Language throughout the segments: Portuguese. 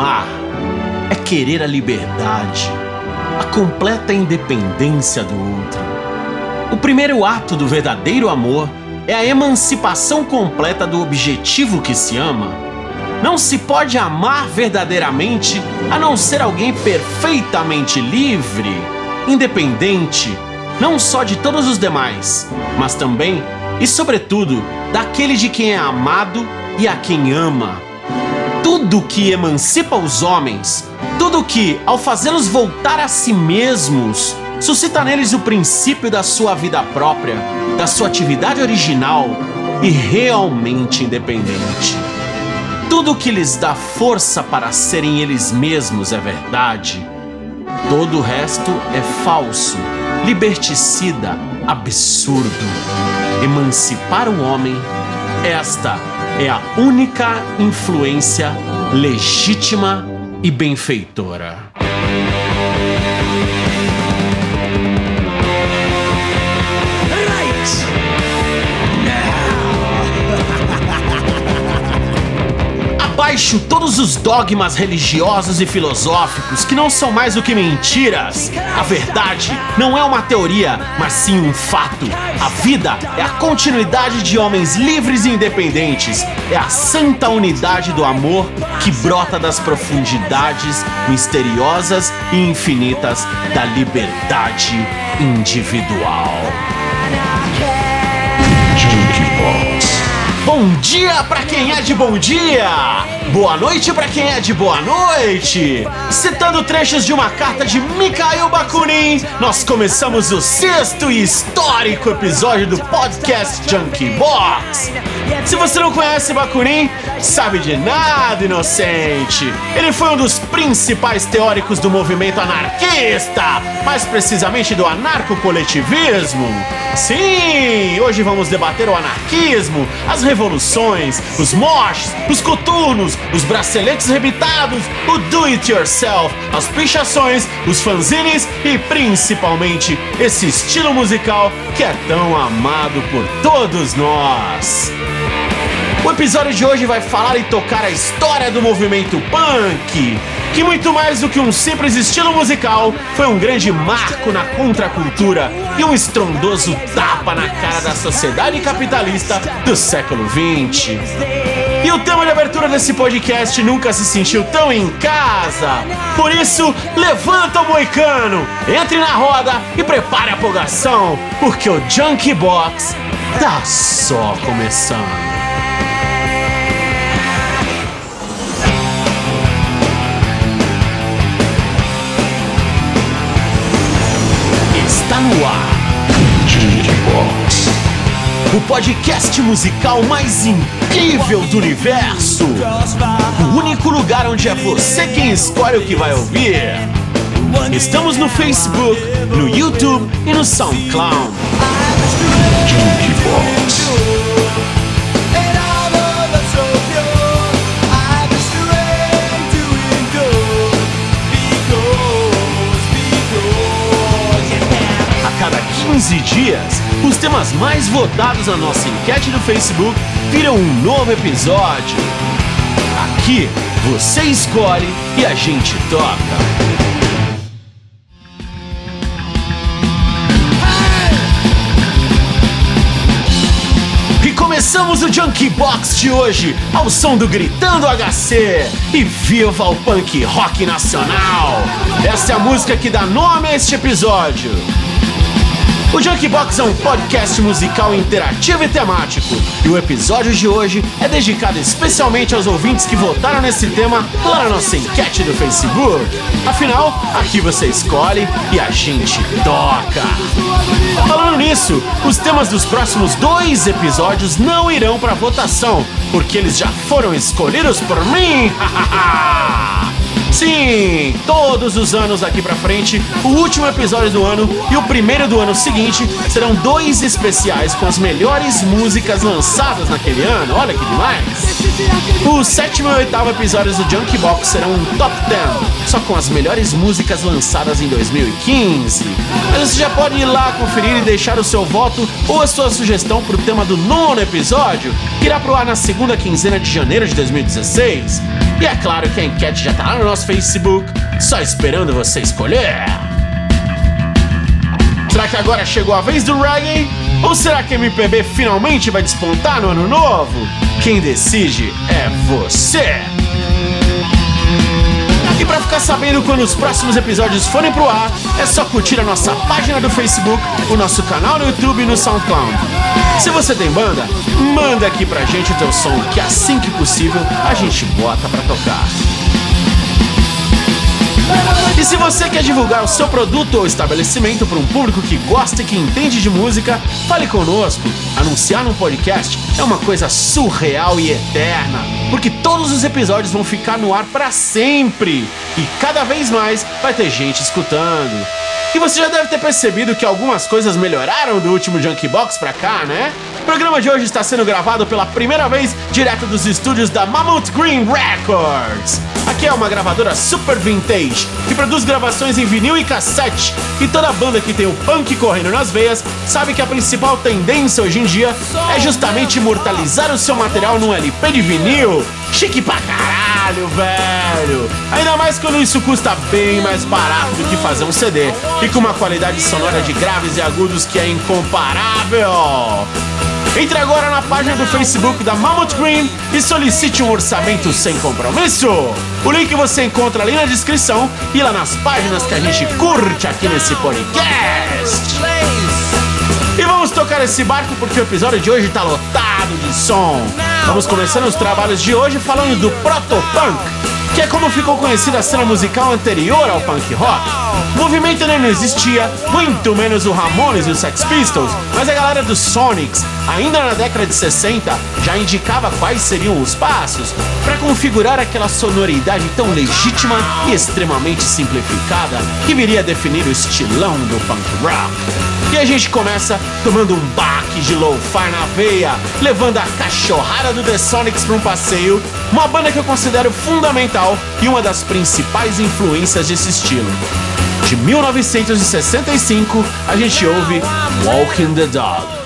Amar é querer a liberdade, a completa independência do outro. O primeiro ato do verdadeiro amor é a emancipação completa do objetivo que se ama. Não se pode amar verdadeiramente a não ser alguém perfeitamente livre, independente, não só de todos os demais, mas também e, sobretudo, daquele de quem é amado e a quem ama. Tudo que emancipa os homens, tudo que, ao fazê-los voltar a si mesmos, suscita neles o princípio da sua vida própria, da sua atividade original e realmente independente. Tudo que lhes dá força para serem eles mesmos é verdade. Todo o resto é falso, liberticida, absurdo. Emancipar o homem, esta é a única influência legítima e benfeitora. Abaixo todos os dogmas religiosos e filosóficos que não são mais do que mentiras. A verdade não é uma teoria, mas sim um fato. A vida é a continuidade de homens livres e independentes. É a santa unidade do amor que brota das profundidades misteriosas e infinitas da liberdade individual. Bom dia para quem é de bom dia! Boa noite para quem é de boa noite! Citando trechos de uma carta de Mikhail Bakunin, nós começamos o sexto e histórico episódio do podcast Junkie Box. Se você não conhece Bakunin, sabe de nada, inocente. Ele foi um dos principais teóricos do movimento anarquista, mais precisamente do anarcocoletivismo. Sim, hoje vamos debater o anarquismo, as revoluções, os moches, os coturnos, os braceletes rebitados, o do-it-yourself, as pichações, os fanzines e principalmente esse estilo musical que é tão amado por todos nós. O episódio de hoje vai falar e tocar a história do movimento punk, que muito mais do que um simples estilo musical, foi um grande marco na contracultura e um estrondoso tapa na cara da sociedade capitalista do século XX. E o tema de abertura desse podcast nunca se sentiu tão em casa. Por isso, levanta o moicano, entre na roda e prepare a empolgação, porque o Junkie Box tá só começando. No ar. Box. O podcast musical mais incrível do universo. O único lugar onde é você quem escolhe o que vai ouvir. Estamos no Facebook, no YouTube e no SoundCloud. Junkie 15 dias, os temas mais votados na nossa enquete no Facebook viram um novo episódio. Aqui você escolhe e a gente toca. Começamos o Junkie Box de hoje ao som do Gritando HC e viva o punk rock nacional! Essa é a música que dá nome a este episódio. O Junkbox é um podcast musical interativo e temático, e o episódio de hoje é dedicado especialmente aos ouvintes que votaram nesse tema lá na nossa enquete do Facebook. Afinal, aqui você escolhe e a gente toca. Falando nisso, os temas dos próximos dois episódios não irão para votação, porque eles já foram escolhidos por mim. Sim, todos os anos daqui pra frente, o último episódio do ano e o primeiro do ano seguinte serão dois especiais com as melhores músicas lançadas naquele ano. Olha que demais! O sétimo e oitavo episódios do Junkie Box serão um top 10, só com as melhores músicas lançadas em 2015. Mas você já pode ir lá conferir e deixar o seu voto ou a sua sugestão pro tema do nono episódio, que irá pro ar na segunda quinzena de janeiro de 2016. E é claro que a enquete já tá lá no nosso Facebook, só esperando você escolher. Será que agora chegou a vez do reggae? Ou será que MPB finalmente vai despontar no ano novo? Quem decide é você! E para ficar sabendo quando os próximos episódios forem pro ar, é só curtir a nossa página do Facebook, o nosso canal no YouTube e no SoundCloud. Se você tem banda, manda aqui pra gente o teu som, que assim que possível a gente bota pra tocar. E se você quer divulgar o seu produto ou estabelecimento para um público que gosta e que entende de música, fale conosco. Anunciar num podcast é uma coisa surreal e eterna, porque todos os episódios vão ficar no ar para sempre e cada vez mais vai ter gente escutando. E você já deve ter percebido que algumas coisas melhoraram do último Junkie Box pra cá, né? O programa de hoje está sendo gravado pela primeira vez direto dos estúdios da Mammoth Green Records. Aqui é uma gravadora super vintage que produz gravações em vinil e cassete. E toda banda que tem o punk correndo nas veias sabe que a principal tendência hoje em dia é justamente imortalizar o seu material num LP de vinil. Chique pra caralho, velho! Ainda mais quando isso custa bem mais barato do que fazer um CD e com uma qualidade sonora de graves e agudos que é incomparável. Entre agora na página do Facebook da Mammoth Green e solicite um orçamento sem compromisso. O link você encontra ali na descrição e lá nas páginas que a gente curte aqui nesse podcast. E vamos tocar esse barco porque o episódio de hoje tá lotado de som. Vamos começando os trabalhos de hoje falando do Protopunk, que é como ficou conhecida a cena musical anterior ao punk rock. O movimento não existia, muito menos o Ramones e os Sex Pistols, mas a galera dos Sonics, ainda na década de 60, já indicava quais seriam os passos para configurar aquela sonoridade tão legítima e extremamente simplificada que viria a definir o estilão do punk rock. E a gente começa tomando um baque de lo-fi na veia, levando a cachorrada do The Sonics para um passeio, uma banda que eu considero fundamental e uma das principais influências desse estilo. De 1965, a gente ouve Walking the Dog.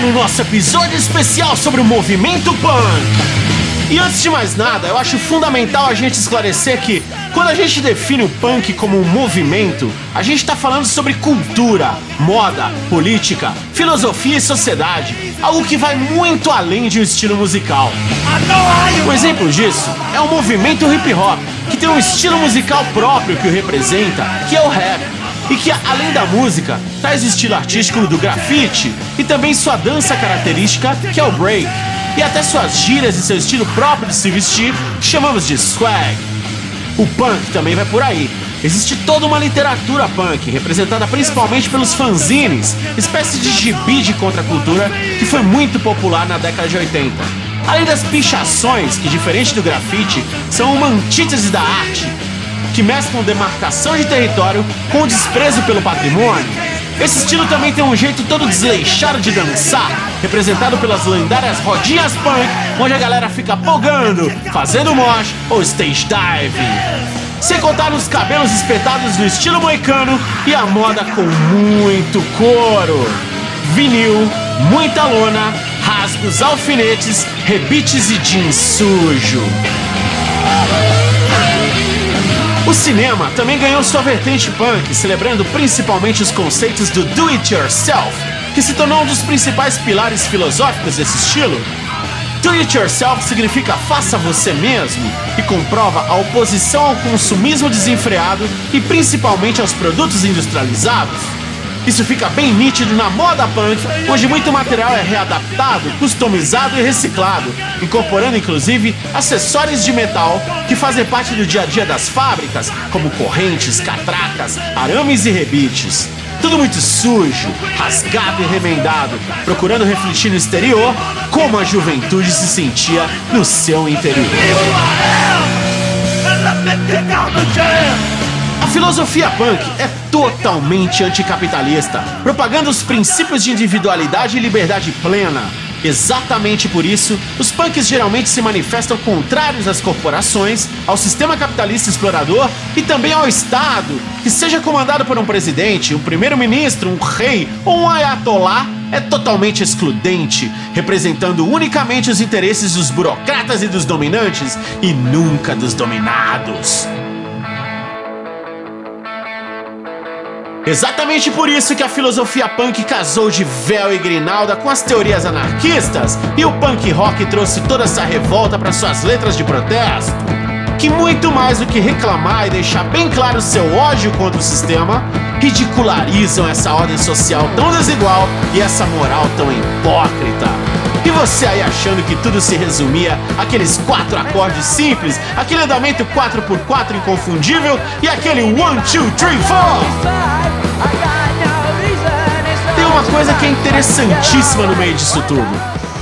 No nosso episódio especial sobre o movimento punk. E antes de mais nada, eu acho fundamental a gente esclarecer que quando a gente define o punk como um movimento, a gente está falando sobre cultura, moda, política, filosofia e sociedade, algo que vai muito além de um estilo musical. Um exemplo disso é o movimento hip hop, que tem um estilo musical próprio que o representa, que é o rap e que, além da música, traz o estilo artístico do grafite e também sua dança característica, que é o break, e até suas gírias e seu estilo próprio de se vestir, chamamos de swag. O punk também vai por aí. Existe toda uma literatura punk, representada principalmente pelos fanzines, espécie de gibi de contracultura que foi muito popular na década de 80. Além das pichações, que diferente do grafite, são uma antítese da arte que mesclam demarcação de território com desprezo pelo patrimônio. Esse estilo também tem um jeito todo desleixado de dançar, representado pelas lendárias rodinhas punk, onde a galera fica pogando, fazendo mosh ou stage diving. Sem contar nos cabelos espetados no estilo moicano e a moda com muito couro. Vinil, muita lona, rasgos, alfinetes, rebites e jeans sujo. O cinema também ganhou sua vertente punk, celebrando principalmente os conceitos do do it yourself, que se tornou um dos principais pilares filosóficos desse estilo. Do it yourself significa faça você mesmo e comprova a oposição ao consumismo desenfreado e principalmente aos produtos industrializados. Isso fica bem nítido na moda punk, onde muito material é readaptado, customizado e reciclado, incorporando inclusive acessórios de metal que fazem parte do dia a dia das fábricas, como correntes, catracas, arames e rebites. Tudo muito sujo, rasgado e remendado, procurando refletir no exterior como a juventude se sentia no seu interior. A filosofia punk é totalmente anticapitalista, propagando os princípios de individualidade e liberdade plena. Exatamente por isso, os punks geralmente se manifestam contrários às corporações, ao sistema capitalista explorador e também ao Estado, que seja comandado por um presidente, um primeiro-ministro, um rei ou um ayatolá, é totalmente excludente, representando unicamente os interesses dos burocratas e dos dominantes e nunca dos dominados. Exatamente por isso que a filosofia punk casou de véu e grinalda com as teorias anarquistas e o punk rock trouxe toda essa revolta para suas letras de protesto. Que muito mais do que reclamar e deixar bem claro seu ódio contra o sistema, ridicularizam essa ordem social tão desigual e essa moral tão hipócrita. E você aí achando que tudo se resumia àqueles quatro acordes simples, aquele andamento 4x4 inconfundível e aquele 1, 2, 3, 4? Tem uma coisa que é interessantíssima no meio disso tudo.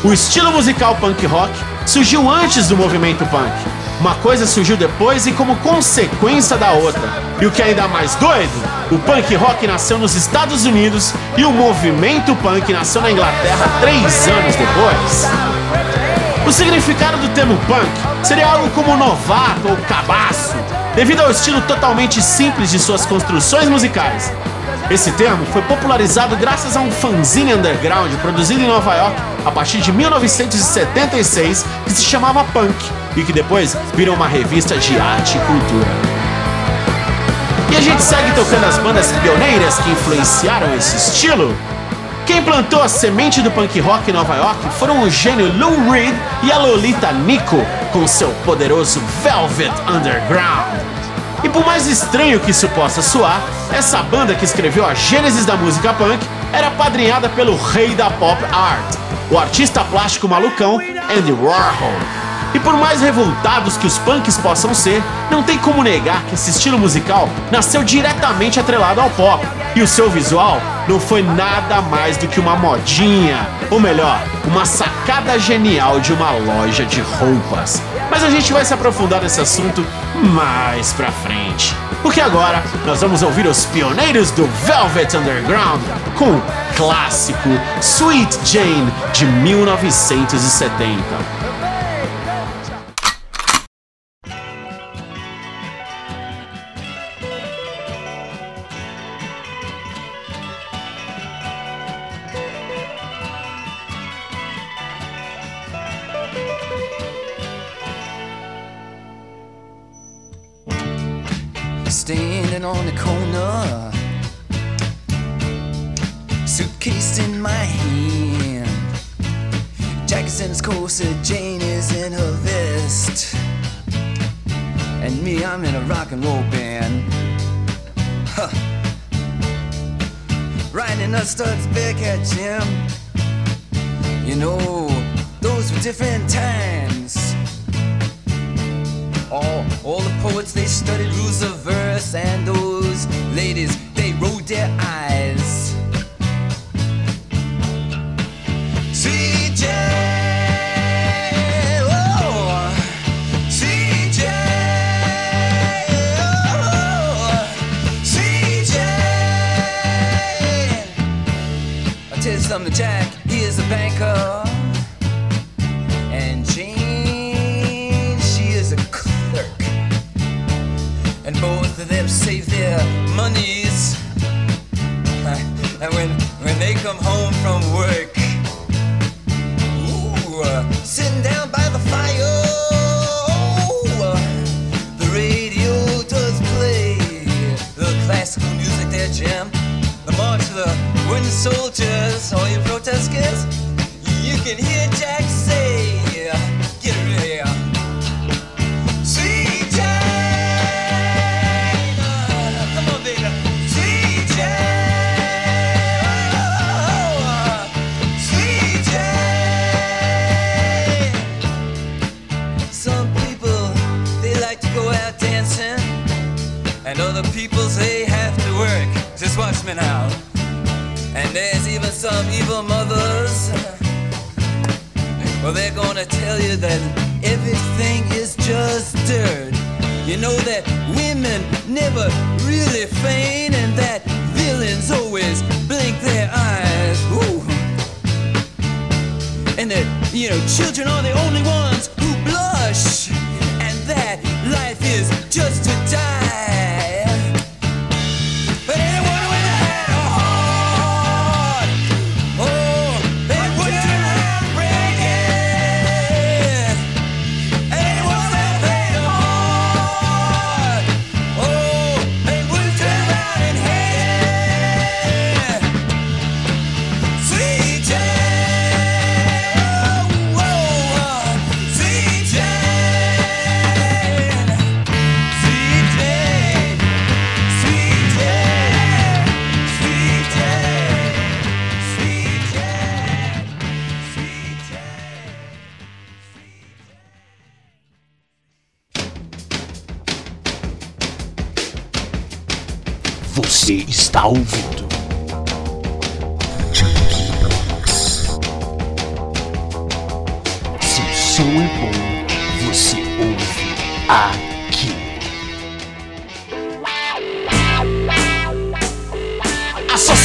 O estilo musical punk rock surgiu antes do movimento punk. Uma coisa surgiu depois e como consequência da outra. E o que é ainda mais doido, o punk rock nasceu nos Estados Unidos e o movimento punk nasceu na Inglaterra três anos depois. O significado do termo punk seria algo como novato ou cabaço, devido ao estilo totalmente simples de suas construções musicais. Esse termo foi popularizado graças a um fanzine underground produzido em Nova York a partir de 1976 que se chamava Punk e que depois virou uma revista de arte e cultura. E a gente segue tocando as bandas pioneiras que influenciaram esse estilo. Quem plantou a semente do punk rock em Nova York foram o gênio Lou Reed e a Lolita Nico com seu poderoso Velvet Underground. E por mais estranho que isso possa soar, essa banda que escreveu a gênesis da música punk era padrinhada pelo rei da pop art, o artista plástico malucão Andy Warhol. E por mais revoltados que os punks possam ser, não tem como negar que esse estilo musical nasceu diretamente atrelado ao pop. E o seu visual não foi nada mais do que uma modinha, ou melhor, uma sacada genial de uma loja de roupas. Mas a gente vai se aprofundar nesse assunto mais pra frente. Porque agora nós vamos ouvir os pioneiros do Velvet Underground com o clássico Sweet Jane de 1970. Studs back at Jim. You know, those were different Tell you something, Jack. He is a banker, and Jane, she is a clerk, and both of them save their monies. And when when they come home from work, ooh, uh, soldiers, all you protesters, you can hear Jack Gonna tell you that everything is just dirt. You know that women never really faint, and that villains always blink their eyes. Ooh. And that, you know, children are the only ones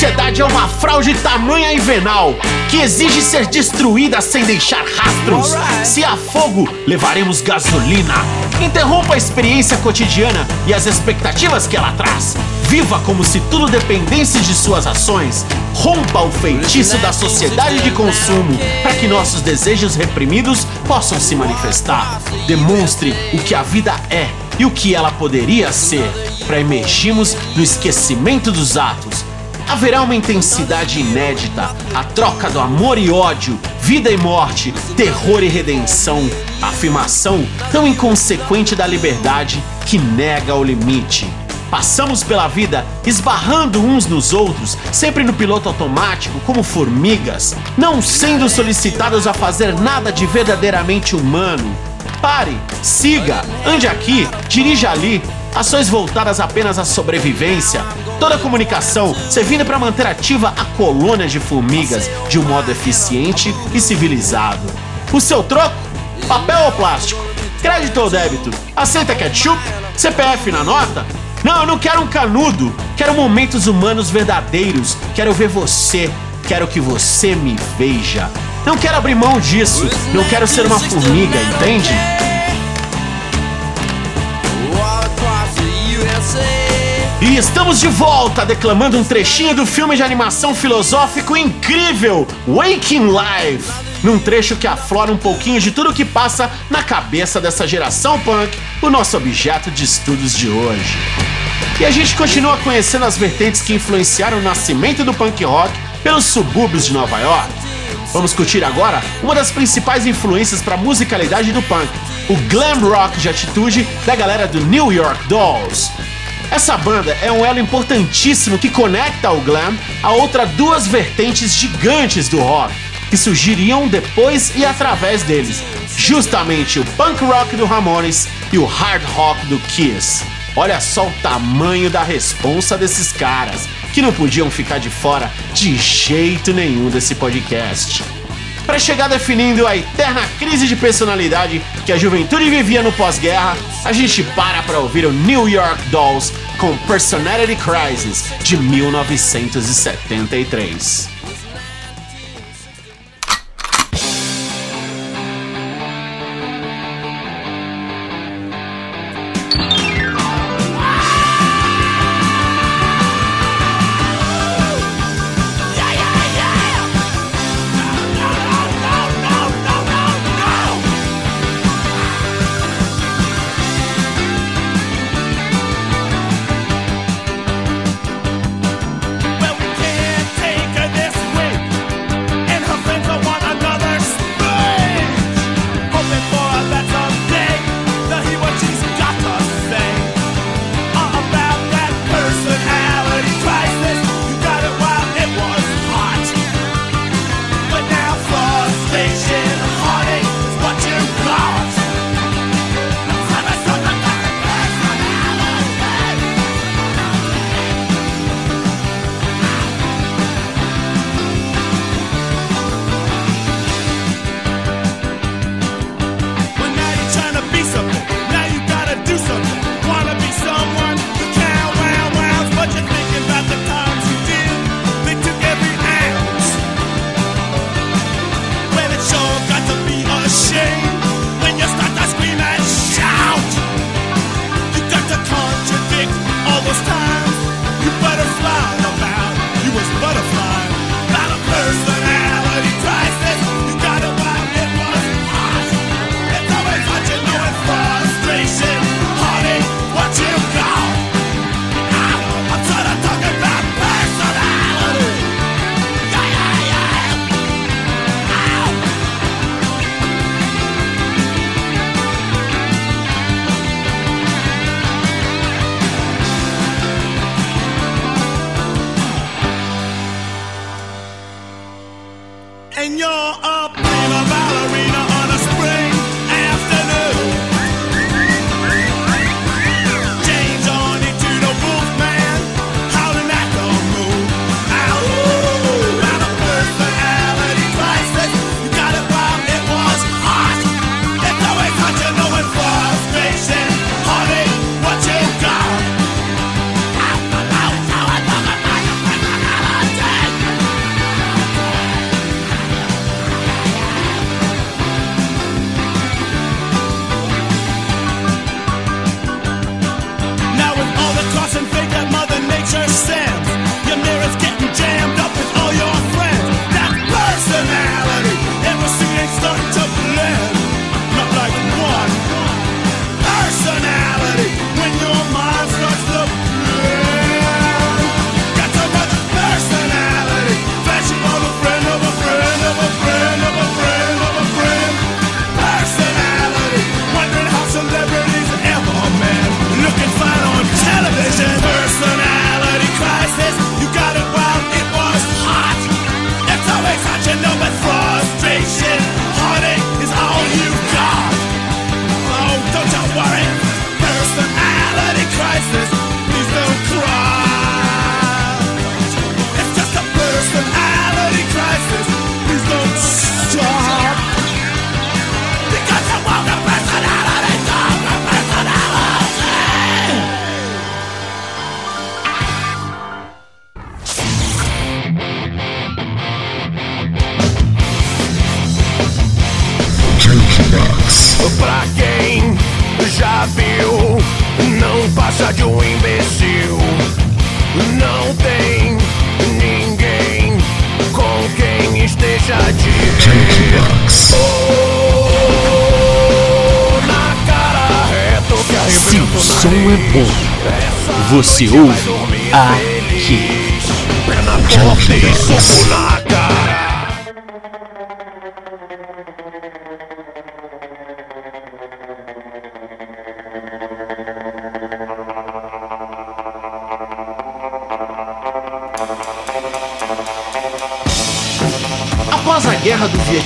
sociedade é uma fraude tamanha e venal que exige ser destruída sem deixar rastros. Se há fogo, levaremos gasolina. Interrompa a experiência cotidiana e as expectativas que ela traz. Viva como se tudo dependesse de suas ações. Rompa o feitiço da sociedade de consumo para que nossos desejos reprimidos possam se manifestar. Demonstre o que a vida é e o que ela poderia ser, para emergirmos do esquecimento dos atos haverá uma intensidade inédita, a troca do amor e ódio, vida e morte, terror e redenção, afirmação tão inconsequente da liberdade que nega o limite. Passamos pela vida esbarrando uns nos outros, sempre no piloto automático, como formigas, não sendo solicitados a fazer nada de verdadeiramente humano. Pare, siga, ande aqui, dirija ali. Ações voltadas apenas à sobrevivência. Toda a comunicação servindo para manter ativa a colônia de formigas de um modo eficiente e civilizado. O seu troco? Papel ou plástico? Crédito ou débito? Aceita ketchup? CPF na nota? Não, eu não quero um canudo. Quero momentos humanos verdadeiros. Quero ver você. Quero que você me veja. Não quero abrir mão disso. Não quero ser uma formiga, entende? E estamos de volta declamando um trechinho do filme de animação filosófico incrível Waking Life. Num trecho que aflora um pouquinho de tudo que passa na cabeça dessa geração punk, o nosso objeto de estudos de hoje. E a gente continua conhecendo as vertentes que influenciaram o nascimento do punk rock pelos subúrbios de Nova York. Vamos curtir agora uma das principais influências para a musicalidade do punk, o glam rock de atitude da galera do New York Dolls. Essa banda é um elo importantíssimo que conecta o glam a outras duas vertentes gigantes do rock, que surgiriam depois e através deles, justamente o punk rock do Ramones e o hard rock do Kiss. Olha só o tamanho da responsa desses caras, que não podiam ficar de fora de jeito nenhum desse podcast. Para chegar definindo a eterna crise de personalidade que a juventude vivia no pós-guerra, a gente para para ouvir o New York Dolls com Personality Crisis de 1973.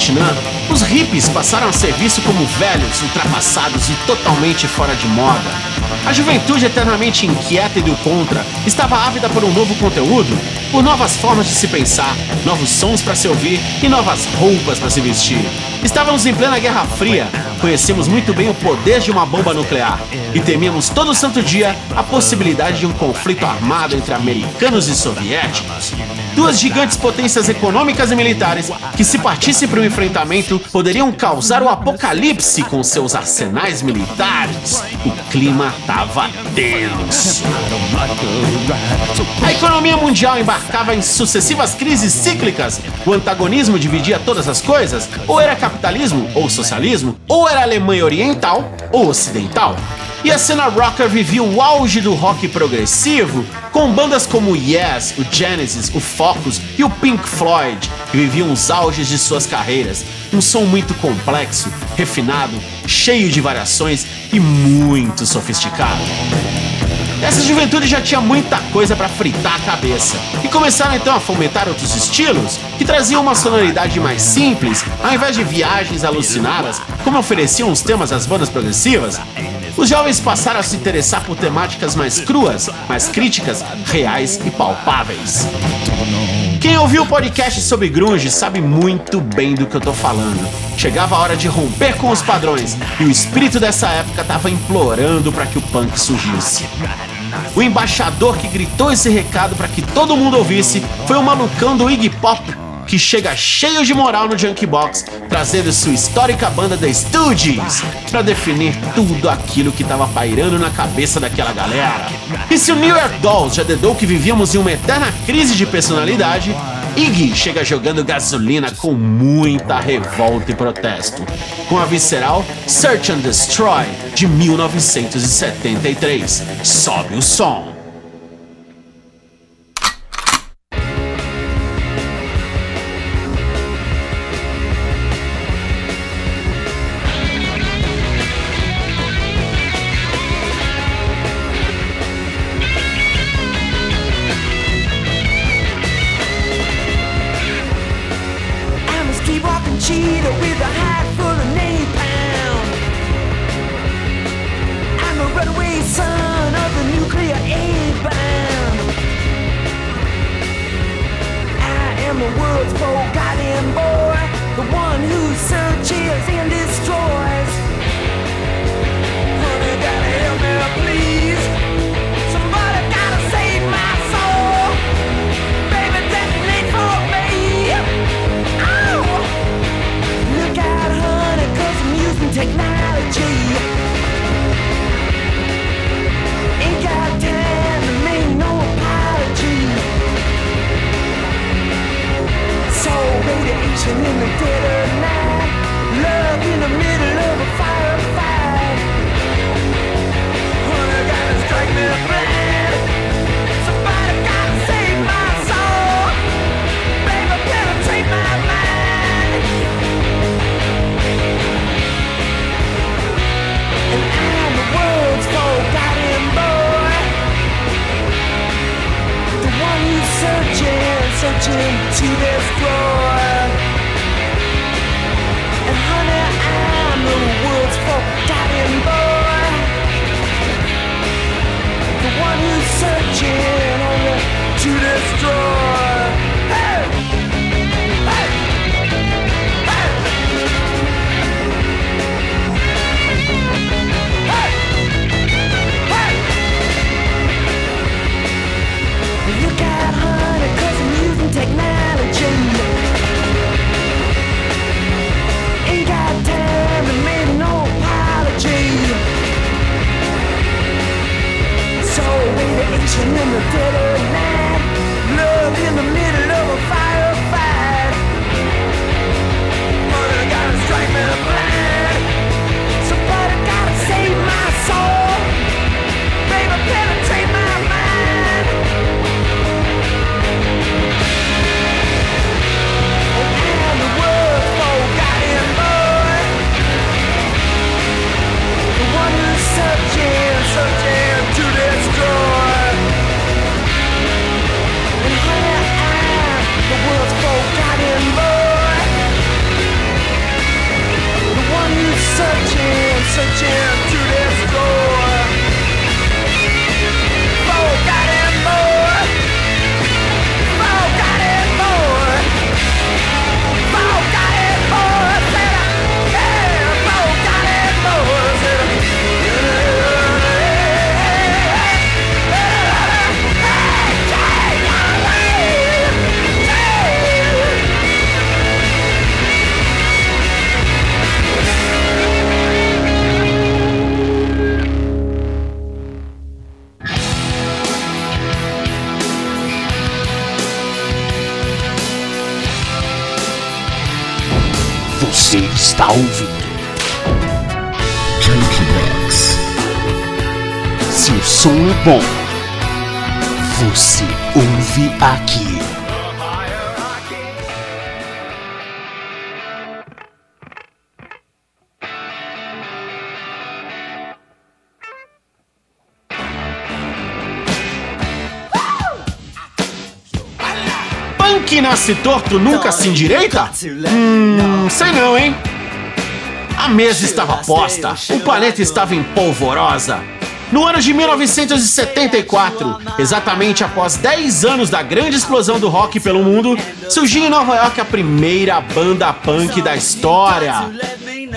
Vietnã, os hippies passaram a ser vistos como velhos, ultrapassados e totalmente fora de moda. A juventude eternamente inquieta e do contra estava ávida por um novo conteúdo, por novas formas de se pensar, novos sons para se ouvir e novas roupas para se vestir. Estávamos em plena Guerra Fria, conhecemos muito bem o poder de uma bomba nuclear e temíamos todo santo dia a possibilidade de um conflito armado entre americanos e soviéticos. Duas gigantes potências econômicas e militares que, se partissem para o enfrentamento, poderiam causar o apocalipse com seus arsenais militares. O clima tava denso. A economia mundial embarcava em sucessivas crises cíclicas. O antagonismo dividia todas as coisas. Ou era capitalismo ou socialismo, ou era Alemanha Oriental ou Ocidental. E a cena rocker vivia o auge do rock progressivo, com bandas como Yes, o Genesis, o Focus e o Pink Floyd, que viviam os auges de suas carreiras. Um som muito complexo, refinado, cheio de variações e muito sofisticado. Essa juventude já tinha muita coisa para fritar a cabeça e começaram então a fomentar outros estilos que traziam uma sonoridade mais simples, ao invés de viagens alucinadas, como ofereciam os temas das bandas progressivas. Os jovens passaram a se interessar por temáticas mais cruas, mais críticas, reais e palpáveis. Quem ouviu o podcast sobre grunge sabe muito bem do que eu tô falando. Chegava a hora de romper com os padrões e o espírito dessa época tava implorando para que o punk surgisse. O embaixador que gritou esse recado para que todo mundo ouvisse foi o malucão do Iggy Pop, que chega cheio de moral no Junkie Box, trazendo sua histórica banda The Stooges para definir tudo aquilo que tava pairando na cabeça daquela galera. E se o New York Dolls já dedou que vivíamos em uma eterna crise de personalidade, Iggy chega jogando gasolina com muita revolta e protesto, com a visceral Search and Destroy de 1973. Sobe o som. In the dead of night. Love in the middle searching, to destroy. And honey, I'm the world's forgotten boy. The one who's searching only to destroy. Passion in the dead of night, love in the middle. Nasce torto, nunca se endireita? Hum, sei não, hein? A mesa estava posta, o planeta estava em polvorosa. No ano de 1974, exatamente após 10 anos da grande explosão do rock pelo mundo, surgiu em Nova York a primeira banda punk da história.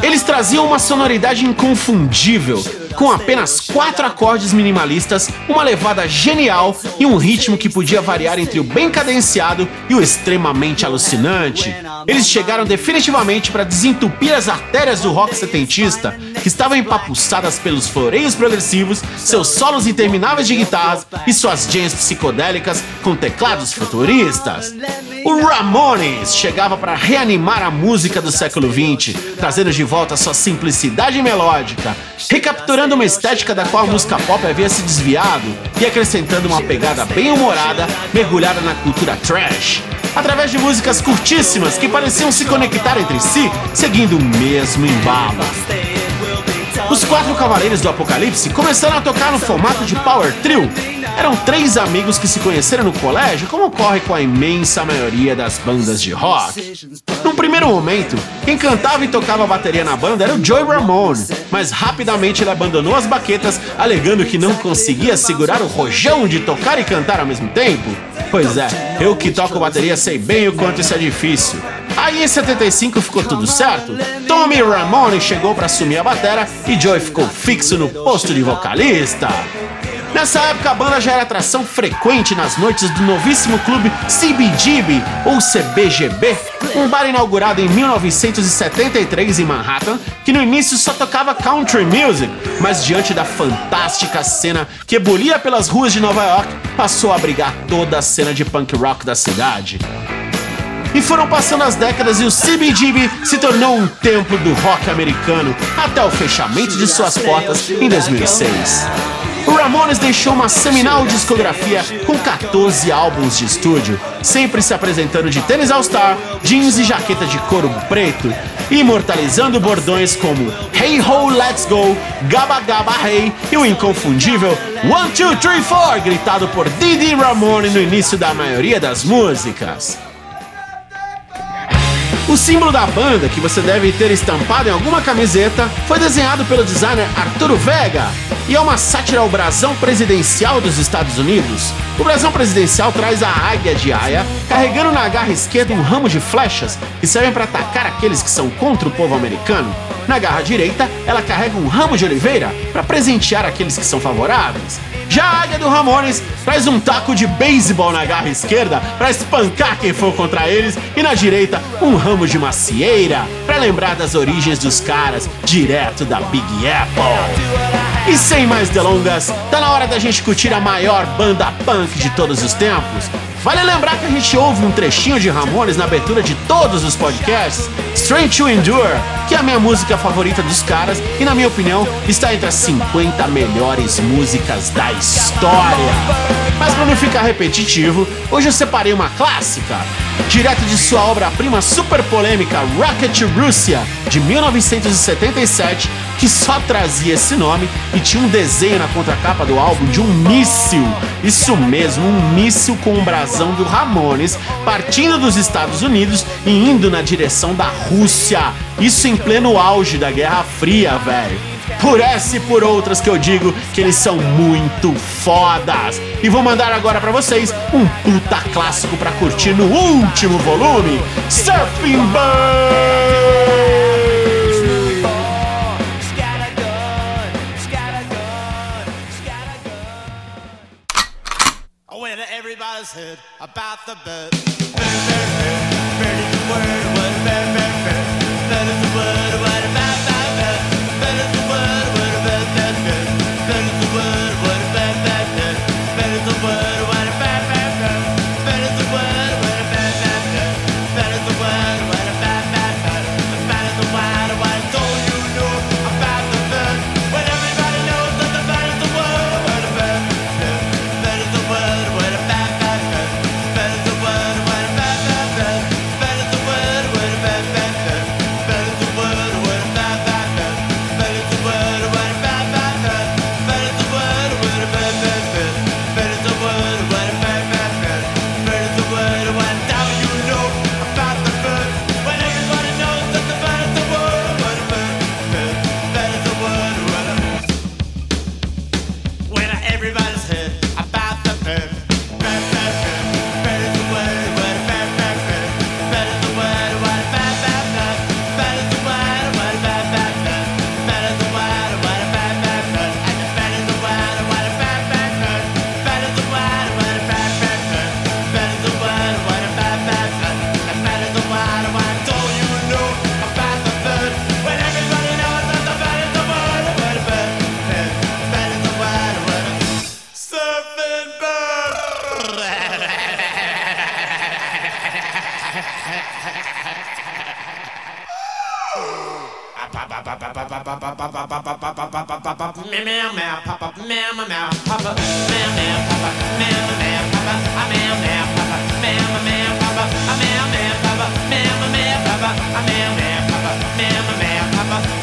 Eles traziam uma sonoridade inconfundível, com apenas quatro acordes minimalistas, uma levada genial e um ritmo que podia variar entre o bem cadenciado e o extremamente alucinante. Eles chegaram definitivamente para desentupir as artérias do rock setentista, que estavam empapuçadas pelos floreios progressivos, seus solos intermináveis de guitarras e suas jams psicodélicas com teclados futuristas. O Ramones chegava para reanimar a música do século XX, trazendo de volta sua simplicidade melódica, recapturando uma estética da qual a música pop havia se desviado e acrescentando uma pegada bem humorada, mergulhada na cultura trash, através de músicas curtíssimas que pareciam se conectar entre si, seguindo o mesmo embalo. Os quatro cavaleiros do Apocalipse começaram a tocar no formato de Power Trio. Eram três amigos que se conheceram no colégio, como ocorre com a imensa maioria das bandas de rock. Primeiro momento, quem cantava e tocava bateria na banda era o Joey Ramone, mas rapidamente ele abandonou as baquetas, alegando que não conseguia segurar o rojão de tocar e cantar ao mesmo tempo. Pois é, eu que toco bateria sei bem o quanto isso é difícil. Aí em 75 ficou tudo certo. Tommy Ramone chegou para assumir a batera e Joey ficou fixo no posto de vocalista. Nessa época a banda já era atração frequente nas noites do novíssimo clube CBGB ou CBGB, um bar inaugurado em 1973 em Manhattan, que no início só tocava country music, mas diante da fantástica cena que ebulia pelas ruas de Nova York, passou a abrigar toda a cena de punk rock da cidade. E foram passando as décadas e o CBGB se tornou um templo do rock americano até o fechamento de suas portas em 2006. O Ramones deixou uma seminal discografia com 14 álbuns de estúdio, sempre se apresentando de tênis all-star, jeans e jaqueta de couro preto, imortalizando bordões como Hey Ho Let's Go, Gaba Gaba Hey e o inconfundível One Two Three Four, gritado por Didi Ramone no início da maioria das músicas. O símbolo da banda, que você deve ter estampado em alguma camiseta, foi desenhado pelo designer Arturo Vega e é uma sátira ao brasão presidencial dos Estados Unidos. O brasão presidencial traz a águia de Aya carregando na garra esquerda um ramo de flechas que servem para atacar aqueles que são contra o povo americano. Na garra direita, ela carrega um ramo de oliveira para presentear aqueles que são favoráveis. Já a águia do Ramones traz um taco de beisebol na garra esquerda para espancar quem for contra eles e na direita um ramo de macieira para lembrar das origens dos caras direto da Big Apple. E sem mais delongas, tá na hora da gente curtir a maior banda punk de todos os tempos. Vale lembrar que a gente ouve um trechinho de Ramones na abertura de todos os podcasts, Strange to Endure, que é a minha música favorita dos caras e, na minha opinião, está entre as 50 melhores músicas da história. Mas para não ficar repetitivo, hoje eu separei uma clássica, direto de sua obra-prima super polêmica Rocket Russia, de 1977, que só trazia esse nome e tinha um desenho na contracapa do álbum de um míssil. Isso mesmo, um míssil com um brasão do Ramones partindo dos Estados Unidos e indo na direção da Rússia. Isso em pleno auge da Guerra Fria, velho. Por essa e por outras que eu digo que eles são muito fodas. E vou mandar agora pra vocês um puta clássico pra curtir no último volume: Surfing Bird! About the bird. Bird, bird, bird, bird is the word, bird, bird, bird. Bird is the word, Você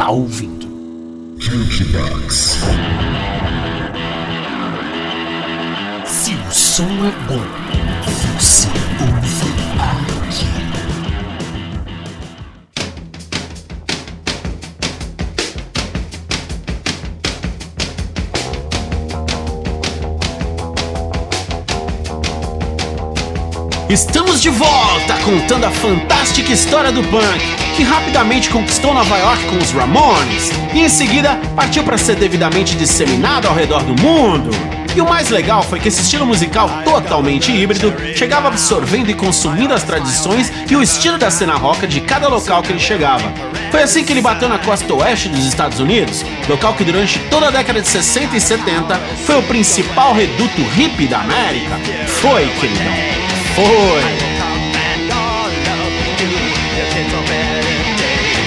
está ouvindo. Se o som é bom, Estamos de volta contando a fantástica história do punk, que rapidamente conquistou Nova York com os Ramones e em seguida partiu para ser devidamente disseminado ao redor do mundo. E o mais legal foi que esse estilo musical totalmente híbrido chegava absorvendo e consumindo as tradições e o estilo da cena rock de cada local que ele chegava. Foi assim que ele bateu na costa oeste dos Estados Unidos, local que durante toda a década de 60 e 70 foi o principal reduto hippie da América. Foi, queridão. Foi.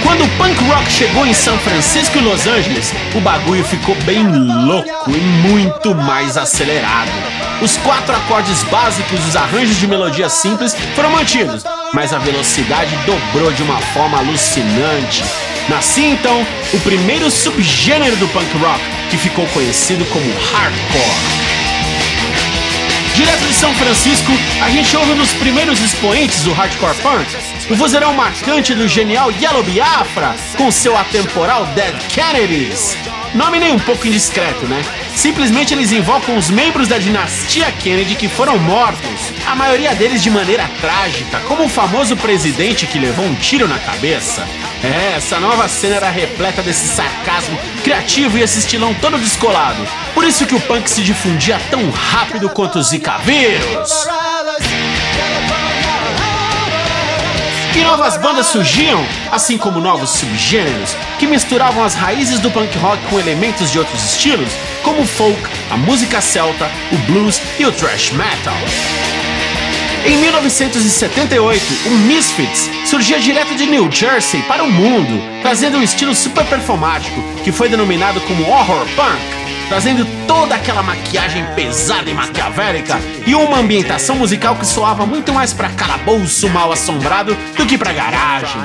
Quando o punk rock chegou em São Francisco e Los Angeles, o bagulho ficou bem louco e muito mais acelerado. Os quatro acordes básicos e os arranjos de melodia simples foram mantidos, mas a velocidade dobrou de uma forma alucinante. Nascia então o primeiro subgênero do punk rock, que ficou conhecido como hardcore. Direto de São Francisco, a gente ouve um dos primeiros expoentes do hardcore punk, o vozeirão marcante do genial Yellow Biafra, com seu atemporal Dead Kennedys. Nome nem um pouco indiscreto, né? Simplesmente eles invocam os membros da dinastia Kennedy que foram mortos, a maioria deles de maneira trágica, como o famoso presidente que levou um tiro na cabeça. É, essa nova cena era repleta desse sarcasmo criativo e esse estilão todo descolado. Por isso que o punk se difundia tão rápido quanto o Zika E novas bandas surgiam, assim como novos subgêneros, que misturavam as raízes do punk rock com elementos de outros estilos, como o folk, a música celta, o blues e o thrash metal. Em 1978, o Misfits surgia direto de New Jersey para o mundo, trazendo um estilo super performático que foi denominado como horror punk, trazendo toda aquela maquiagem pesada e maquiavélica e uma ambientação musical que soava muito mais para calabouço mal assombrado do que para garagem.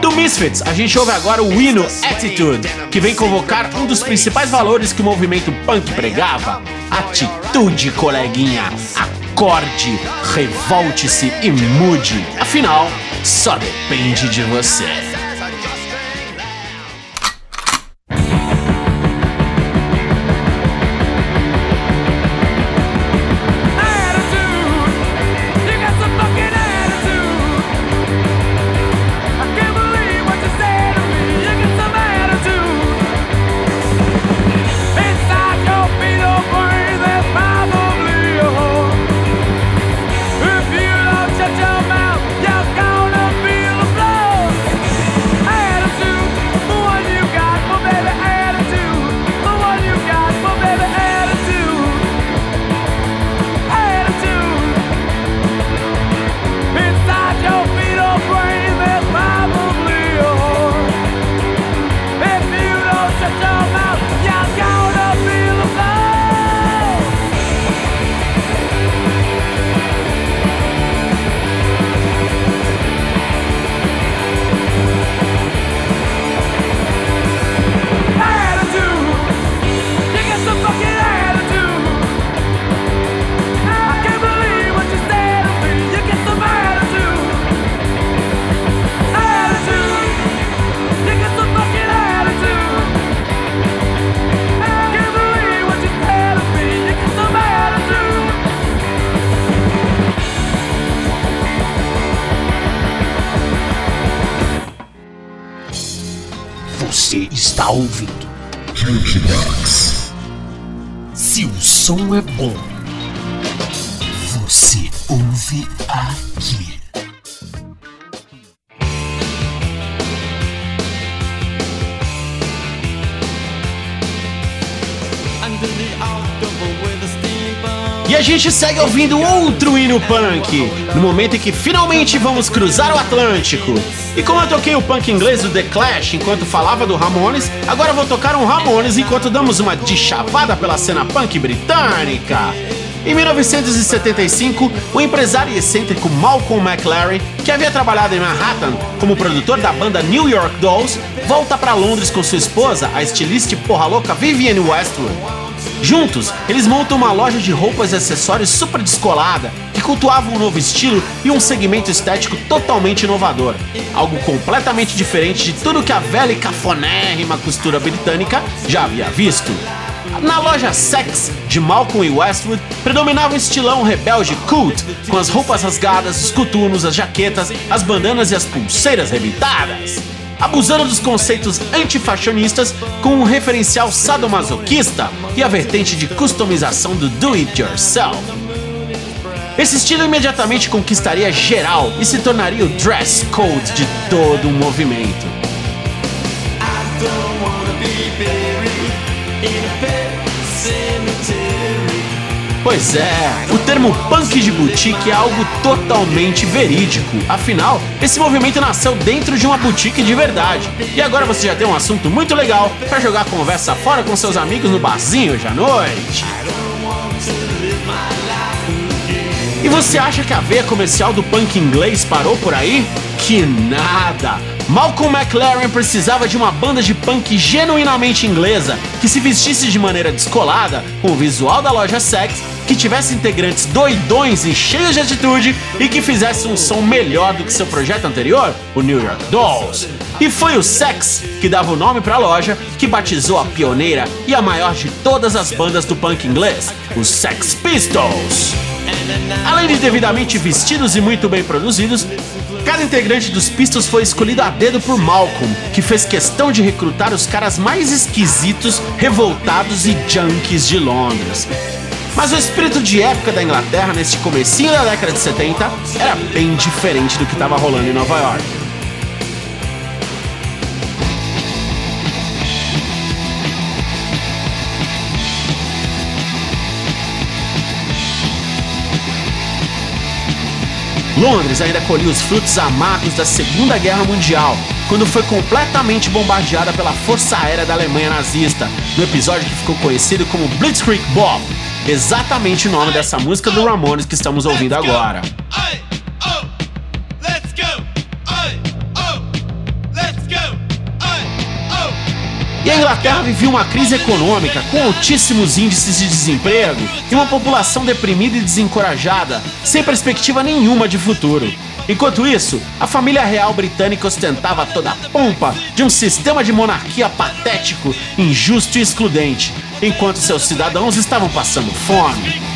Do Misfits, a gente ouve agora o hino Attitude, que vem convocar um dos principais valores que o movimento punk pregava: atitude, coleguinha. Acorde, revolte-se e mude. Afinal, só depende de você. Segue ouvindo outro hino punk, no momento em que finalmente vamos cruzar o Atlântico. E como eu toquei o punk inglês do The Clash enquanto falava do Ramones, agora vou tocar um Ramones enquanto damos uma deschavada pela cena punk britânica. Em 1975, o empresário excêntrico Malcolm McLaren, que havia trabalhado em Manhattan como produtor da banda New York Dolls, volta para Londres com sua esposa, a estilista e porra louca Vivienne Westwood. Juntos, eles montam uma loja de roupas e acessórios super descolada, que cultuava um novo estilo e um segmento estético totalmente inovador. Algo completamente diferente de tudo que a velha e cafonérrima costura britânica já havia visto. Na loja Sex de Malcolm e Westwood predominava um estilão rebelde cult, com as roupas rasgadas, os coturnos, as jaquetas, as bandanas e as pulseiras rebitadas. Abusando dos conceitos antifashionistas com um referencial sadomasoquista e a vertente de customização do do-it-yourself. Esse estilo imediatamente conquistaria geral e se tornaria o dress code de todo um movimento. Pois é, o termo punk de boutique é algo totalmente verídico. Afinal, esse movimento nasceu dentro de uma boutique de verdade. E agora você já tem um assunto muito legal para jogar conversa fora com seus amigos no barzinho hoje à noite. E você acha que a veia comercial do punk inglês parou por aí? Que nada! Malcolm McLaren precisava de uma banda de punk genuinamente inglesa, que se vestisse de maneira descolada, com o visual da loja Sex, que tivesse integrantes doidões e cheios de atitude e que fizesse um som melhor do que seu projeto anterior, o New York Dolls. E foi o Sex que dava o nome para a loja, que batizou a pioneira e a maior de todas as bandas do punk inglês, os Sex Pistols. Além de devidamente vestidos e muito bem produzidos, cada integrante dos Pistols foi escolhido a dedo por Malcolm, que fez questão de recrutar os caras mais esquisitos, revoltados e junkies de Londres. Mas o espírito de época da Inglaterra nesse comecinho da década de 70 era bem diferente do que estava rolando em Nova York. Londres ainda colhia os frutos amargos da Segunda Guerra Mundial, quando foi completamente bombardeada pela Força Aérea da Alemanha nazista, no episódio que ficou conhecido como Blitzkrieg Bob, exatamente o nome dessa música do Ramones que estamos ouvindo agora. E a Inglaterra vivia uma crise econômica, com altíssimos índices de desemprego e uma população deprimida e desencorajada, sem perspectiva nenhuma de futuro. Enquanto isso, a família real britânica ostentava toda a pompa de um sistema de monarquia patético, injusto e excludente, enquanto seus cidadãos estavam passando fome.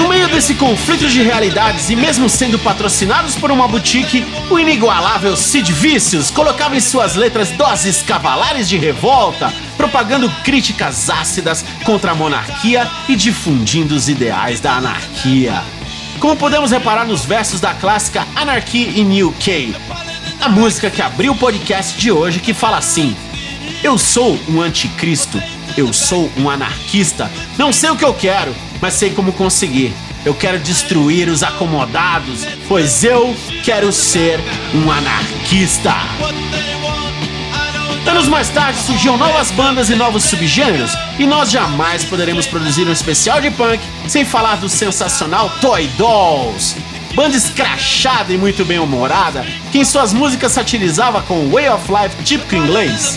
No meio desse conflito de realidades e mesmo sendo patrocinados por uma boutique, o inigualável Sid Vicious colocava em suas letras doses cavalares de revolta, propagando críticas ácidas contra a monarquia e difundindo os ideais da anarquia. Como podemos reparar nos versos da clássica Anarchy in UK, a música que abriu o podcast de hoje que fala assim: Eu sou um anticristo, eu sou um anarquista, não sei o que eu quero, mas sei como conseguir. Eu quero destruir os acomodados, pois eu quero ser um anarquista. Anos mais tarde surgiam novas bandas e novos subgêneros, e nós jamais poderemos produzir um especial de punk sem falar do sensacional Toy Dolls. Banda escrachada e muito bem humorada, que em suas músicas satirizava com o way of life típico inglês.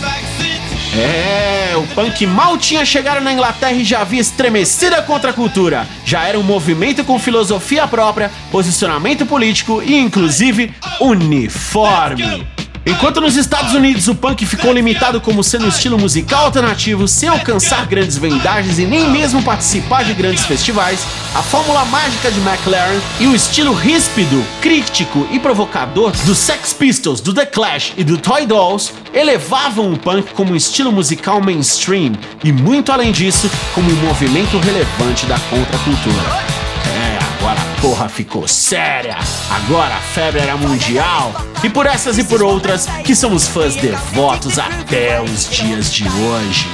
É, o punk mal tinha chegado na Inglaterra e já havia estremecida contra a cultura. Já era um movimento com filosofia própria, posicionamento político e, inclusive, uniforme. Enquanto nos Estados Unidos o punk ficou limitado como sendo um estilo musical alternativo sem alcançar grandes vendagens e nem mesmo participar de grandes festivais, a fórmula mágica de McLaren e o estilo ríspido, crítico e provocador dos Sex Pistols, do The Clash e do Toy Dolls elevavam o punk como um estilo musical mainstream e muito além disso, como um movimento relevante da contracultura. Agora a porra ficou séria. Agora a febre era mundial. E por essas e por outras, que somos fãs devotos até os dias de hoje.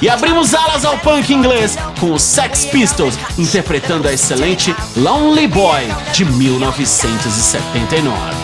E abrimos alas ao punk inglês com os Sex Pistols interpretando a excelente Lonely Boy de 1979.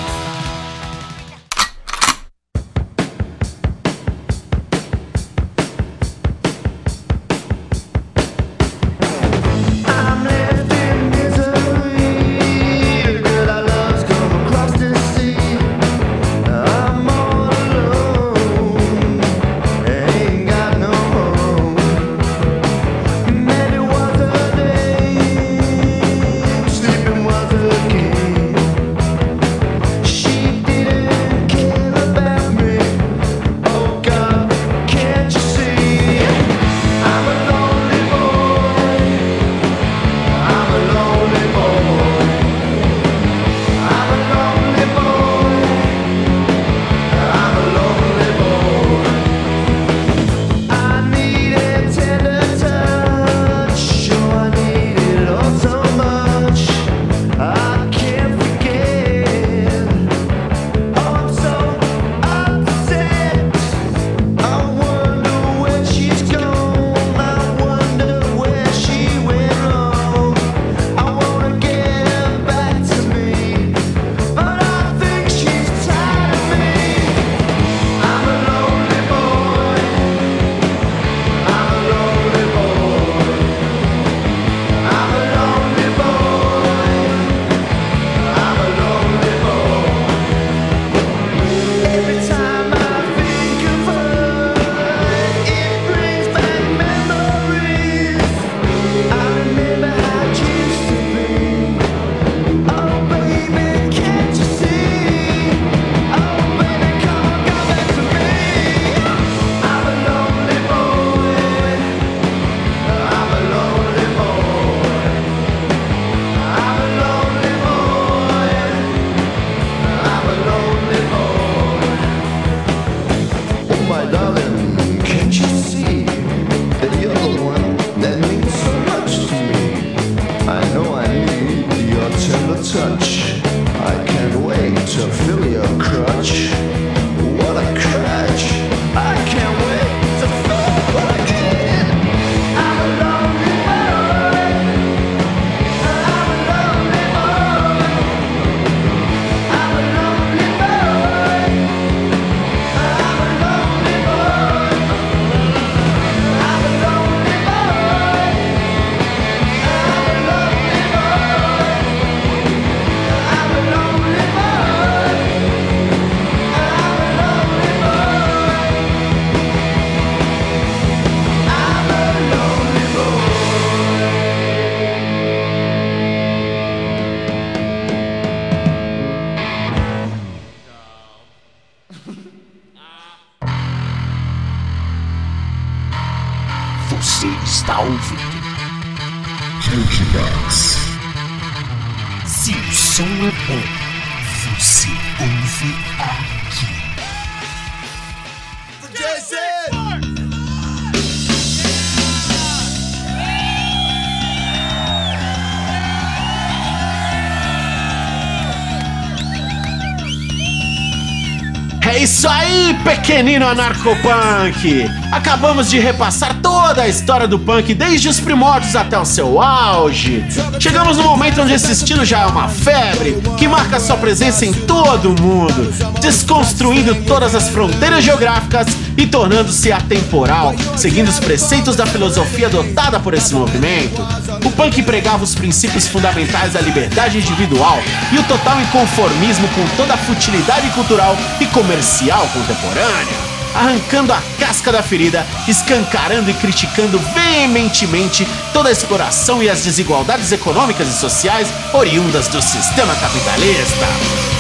É isso aí, pequenino anarcopunk! Acabamos de repassar toda a história do punk, desde os primórdios até o seu auge. Chegamos no momento onde esse estilo já é uma febre, que marca sua presença em todo o mundo, desconstruindo todas as fronteiras geográficas e tornando-se atemporal, seguindo os preceitos da filosofia adotada por esse movimento. O punk pregava os princípios fundamentais da liberdade individual e o total inconformismo com toda a futilidade cultural e comercial contemporânea arrancando a casca da ferida, escancarando e criticando veementemente toda a exploração e as desigualdades econômicas e sociais oriundas do sistema capitalista.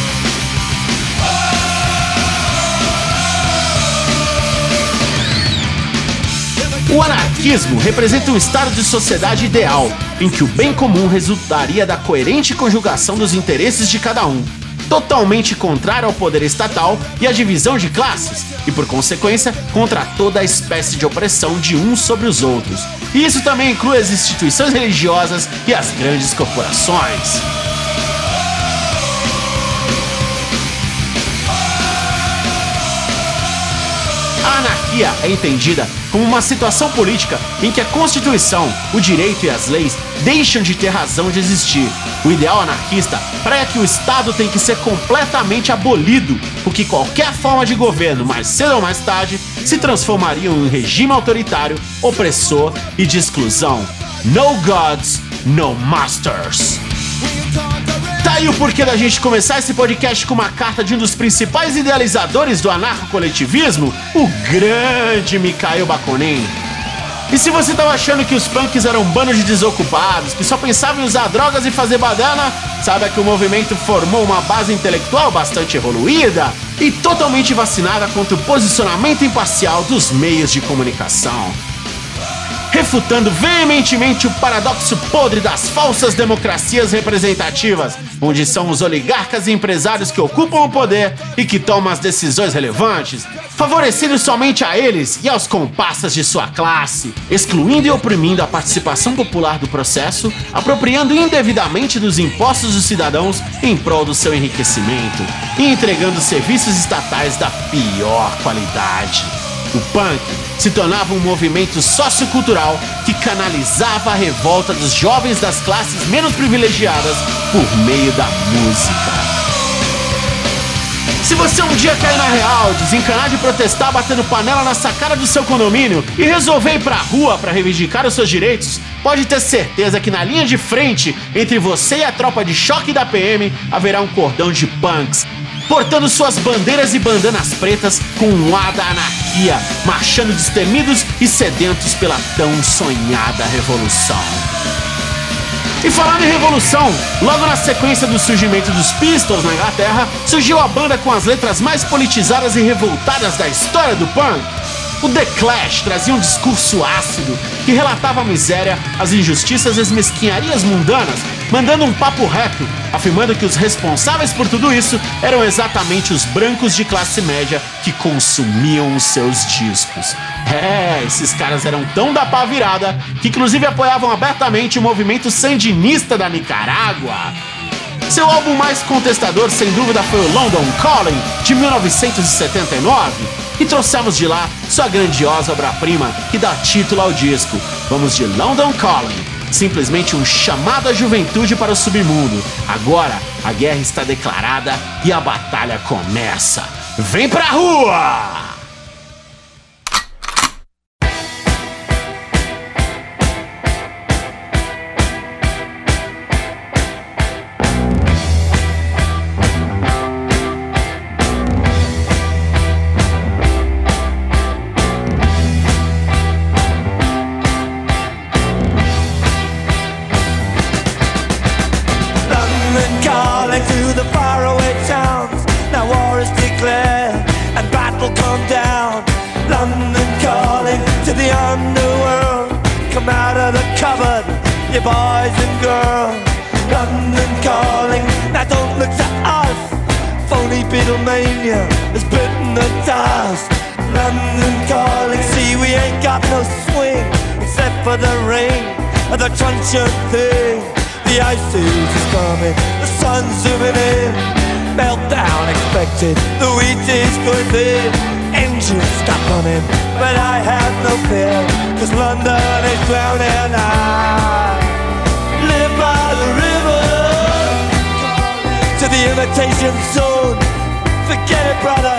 O anarquismo representa um estado de sociedade ideal, em que o bem comum resultaria da coerente conjugação dos interesses de cada um, totalmente contrário ao poder estatal e à divisão de classes, e por consequência, contra toda espécie de opressão de uns sobre os outros. E isso também inclui as instituições religiosas e as grandes corporações. Anarquia é entendida como uma situação política em que a Constituição, o direito e as leis deixam de ter razão de existir. O ideal anarquista prega que o Estado tem que ser completamente abolido, porque qualquer forma de governo, mais cedo ou mais tarde, se transformaria em um regime autoritário, opressor e de exclusão. No gods, no masters. Aí o porquê da gente começar esse podcast com uma carta de um dos principais idealizadores do anarcocoletivismo, o grande Mikhail Bakunin. E se você tava achando que os punks eram um bando de desocupados, que só pensavam em usar drogas e fazer badana, saiba que o movimento formou uma base intelectual bastante evoluída e totalmente vacinada contra o posicionamento imparcial dos meios de comunicação refutando veementemente o paradoxo podre das falsas democracias representativas, onde são os oligarcas e empresários que ocupam o poder e que tomam as decisões relevantes, favorecendo somente a eles e aos comparsas de sua classe, excluindo e oprimindo a participação popular do processo, apropriando indevidamente dos impostos dos cidadãos em prol do seu enriquecimento e entregando serviços estatais da pior qualidade. O punk se tornava um movimento sociocultural que canalizava a revolta dos jovens das classes menos privilegiadas por meio da música. Se você um dia cair na real, desencanar de protestar batendo panela na sacada do seu condomínio e resolver ir pra rua para reivindicar os seus direitos, pode ter certeza que na linha de frente, entre você e a tropa de choque da PM, haverá um cordão de punks portando suas bandeiras e bandanas pretas com um ar da anarquia, marchando destemidos e sedentos pela tão sonhada revolução. E falando em revolução, logo na sequência do surgimento dos Pistols na Inglaterra, surgiu a banda com as letras mais politizadas e revoltadas da história do punk. O The Clash trazia um discurso ácido que relatava a miséria, as injustiças e as mesquinharias mundanas, mandando um papo reto, afirmando que os responsáveis por tudo isso eram exatamente os brancos de classe média que consumiam os seus discos. É, esses caras eram tão da pá virada que inclusive apoiavam abertamente o movimento sandinista da Nicarágua. Seu álbum mais contestador, sem dúvida, foi o London Calling, de 1979, e trouxemos de lá sua grandiosa obra-prima que dá título ao disco. Vamos de London Calling, simplesmente um chamado à juventude para o submundo. Agora, a guerra está declarada e a batalha começa. Vem pra rua! The dust. London calling, see we ain't got no swing except for the rain and the truncheon thing. The ice is coming, the sun's zooming in. Meltdown expected, the wheat is going thin. Engines stop running, but I have no fear, cause London is drowning. I live by the river to the imitation zone. Forget it, brother,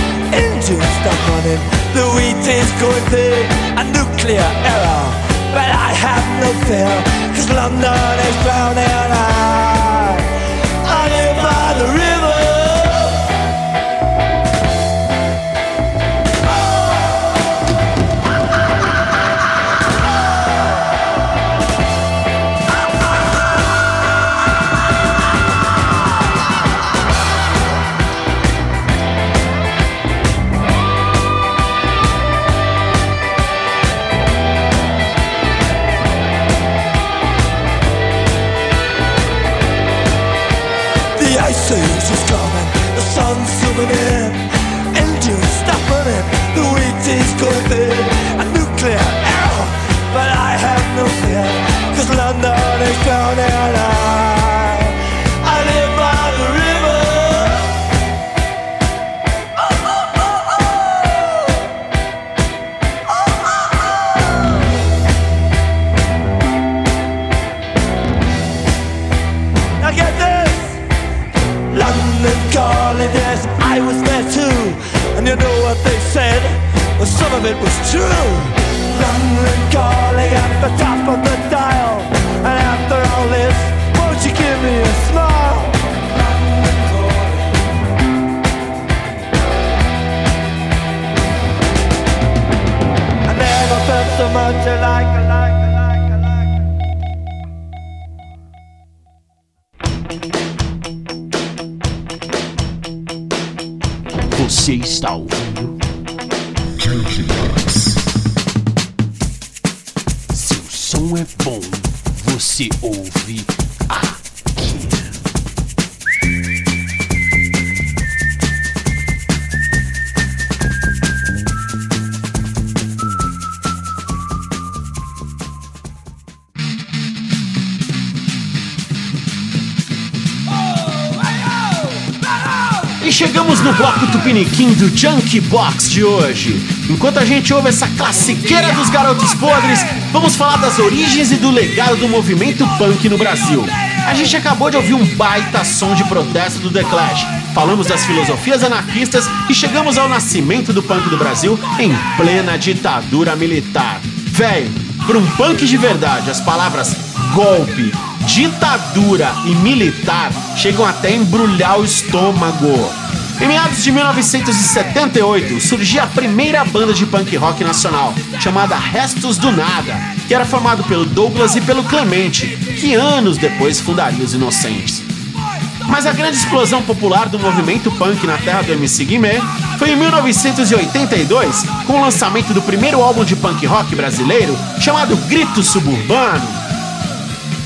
Engines stop running, the wheat is going thick, a nuclear error. But I have no fear, cause London is drowning I, é bom, você ouve chegamos no bloco tupiniquim do Junk Box de hoje. Enquanto a gente ouve essa classiqueira dos garotos podres, vamos falar das origens e do legado do movimento punk no Brasil. A gente acabou de ouvir um baita som de protesto do The Clash. Falamos das filosofias anarquistas e chegamos ao nascimento do punk do Brasil em plena ditadura militar. Véi, para um punk de verdade, as palavras golpe, ditadura e militar chegam até a embrulhar o estômago. Em meados de 1978, surgia a primeira banda de punk rock nacional, chamada Restos do Nada, que era formado pelo Douglas e pelo Clemente, que anos depois fundaria os Inocentes. Mas a grande explosão popular do movimento punk na terra do MC Guimê foi em 1982, com o lançamento do primeiro álbum de punk rock brasileiro, chamado Grito Suburbano.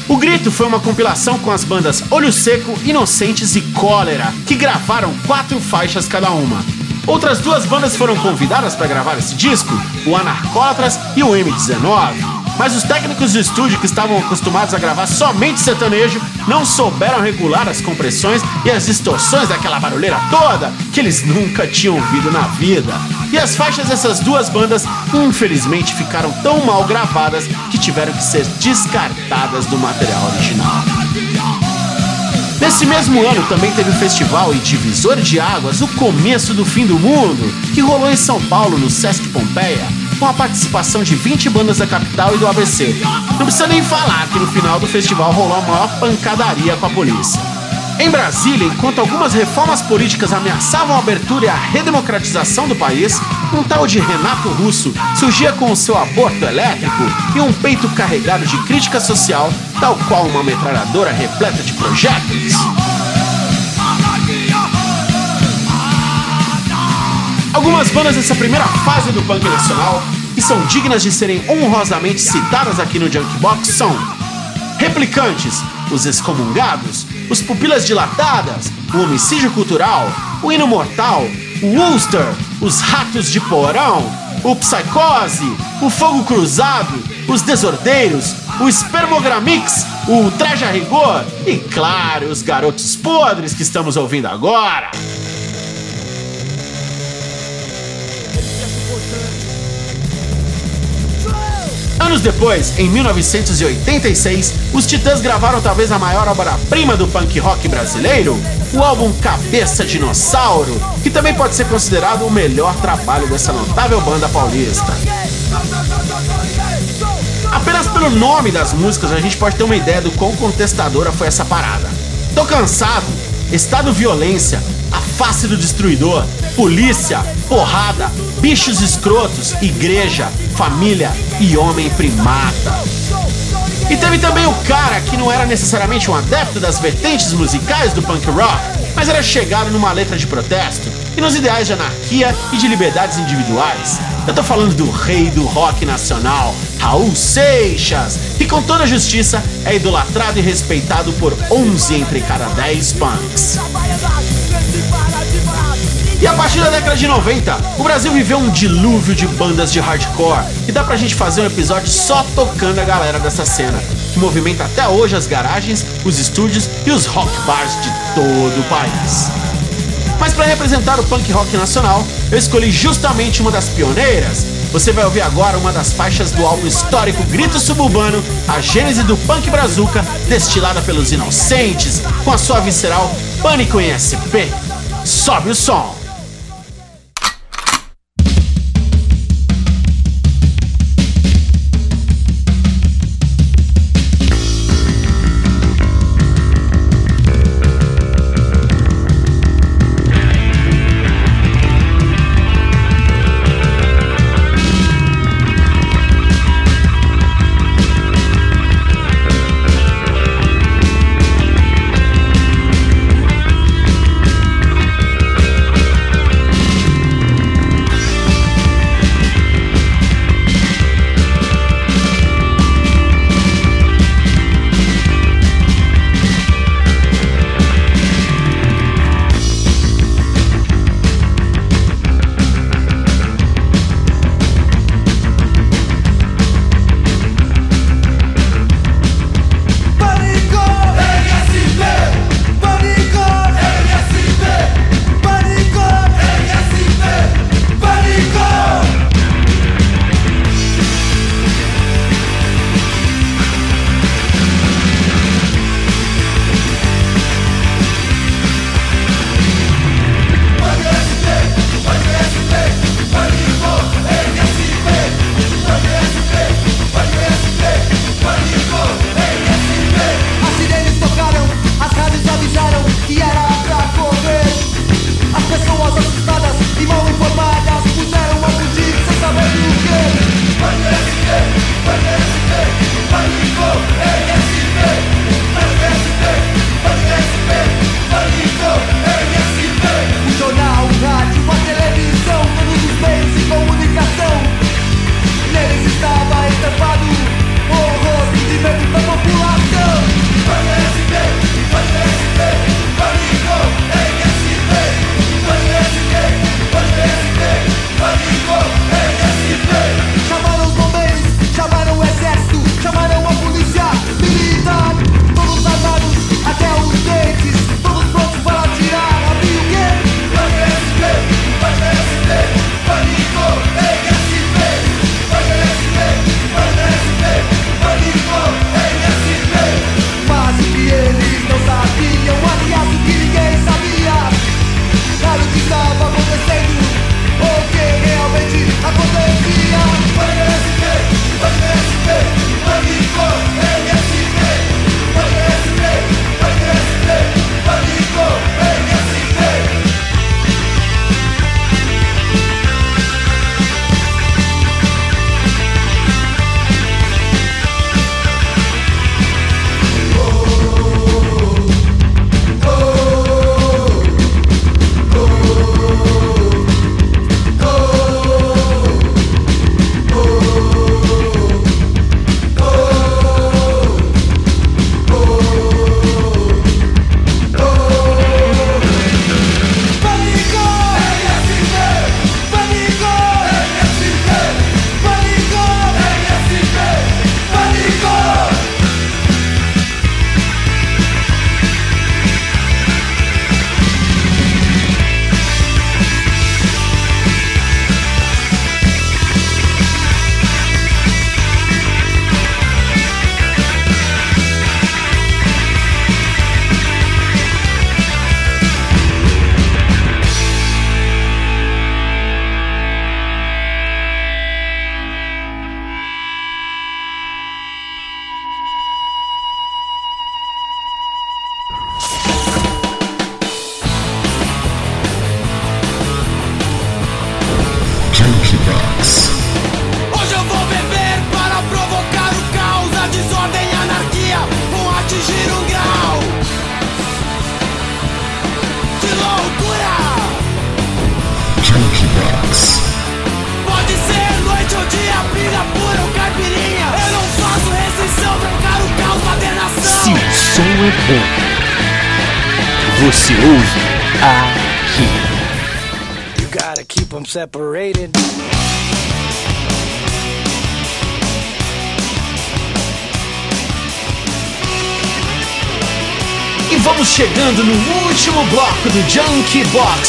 O Grito foi uma compilação com as bandas Olho Seco, Inocentes e Cólera, que gravaram quatro faixas cada uma. Outras duas bandas foram convidadas para gravar esse disco, o Anarcólatras e o M19. Mas os técnicos de estúdio que estavam acostumados a gravar somente sertanejo não souberam regular as compressões e as distorções daquela barulheira toda que eles nunca tinham ouvido na vida. E as faixas dessas duas bandas infelizmente ficaram tão mal gravadas que tiveram que ser descartadas do material original. Nesse mesmo ano também teve o festival e divisor de águas O Começo do Fim do Mundo, que rolou em São Paulo, no Sesc Pompeia, com a participação de 20 bandas da capital e do ABC. Não precisa nem falar que no final do festival rolou a maior pancadaria com a polícia. Em Brasília, enquanto algumas reformas políticas ameaçavam a abertura e a redemocratização do país, um tal de Renato Russo surgia com o seu aborto elétrico e um peito carregado de crítica social, tal qual uma metralhadora repleta de projéteis. Algumas bandas dessa primeira fase do punk nacional, que são dignas de serem honrosamente citadas aqui no Junkbox, são Replicantes, Os Excomungados, Os Pupilas Dilatadas, O Homicídio Cultural, O Hino Mortal, O Ulster, Os Ratos de Porão, O Psicose, O Fogo Cruzado, Os Desordeiros, O Spermogramix, O Traje a Rigor e, claro, os Garotos Podres que estamos ouvindo agora. Anos depois, em 1986, os Titãs gravaram talvez a maior obra-prima do punk rock brasileiro, o álbum Cabeça Dinossauro, que também pode ser considerado o melhor trabalho dessa notável banda paulista. Apenas pelo nome das músicas, a gente pode ter uma ideia do quão contestadora foi essa parada. Tô cansado, estado violência, a face do destruidor, polícia, porrada, bichos escrotos, igreja, família e homem primata. E teve também o cara que não era necessariamente um adepto das vertentes musicais do punk rock, mas era chegado numa letra de protesto e nos ideais de anarquia e de liberdades individuais. Eu tô falando do rei do rock nacional, Raul Seixas, que com toda justiça é idolatrado e respeitado por 11 entre cada 10 punks. E a partir da década de 90, o Brasil viveu um dilúvio de bandas de hardcore e dá pra gente fazer um episódio só tocando a galera dessa cena, que movimenta até hoje as garagens, os estúdios e os rock bars de todo o país. Mas para representar o punk rock nacional, eu escolhi justamente uma das pioneiras. Você vai ouvir agora uma das faixas do álbum histórico Grito Suburbano, a gênese do punk brazuca, destilada pelos inocentes, com a sua visceral Pânico em SP. Sobe o som!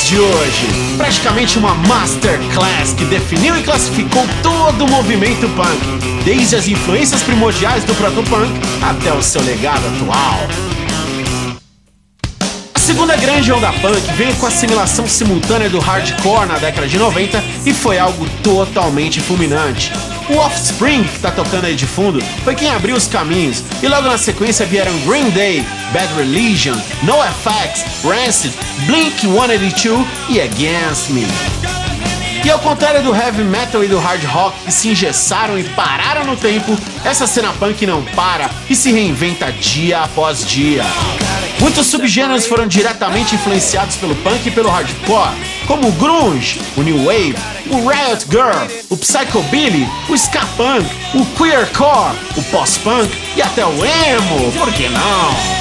De hoje. Praticamente uma masterclass que definiu e classificou todo o movimento punk, desde as influências primordiais do protopunk até o seu legado atual. Segunda grande onda punk veio com a assimilação simultânea do hardcore na década de 90 e foi algo totalmente fulminante. O Offspring, que tá tocando aí de fundo, foi quem abriu os caminhos, e logo na sequência vieram Green Day, Bad Religion, NoFX, Rancid, Blink-182 e Against Me. E ao contrário do heavy metal e do hard rock que se engessaram e pararam no tempo, essa cena punk não para e se reinventa dia após dia. Muitos subgêneros foram diretamente influenciados pelo punk e pelo hardcore, como o grunge, o new wave, o riot girl, o psychobilly, o ska punk, o queercore, o post-punk e até o emo, por que não?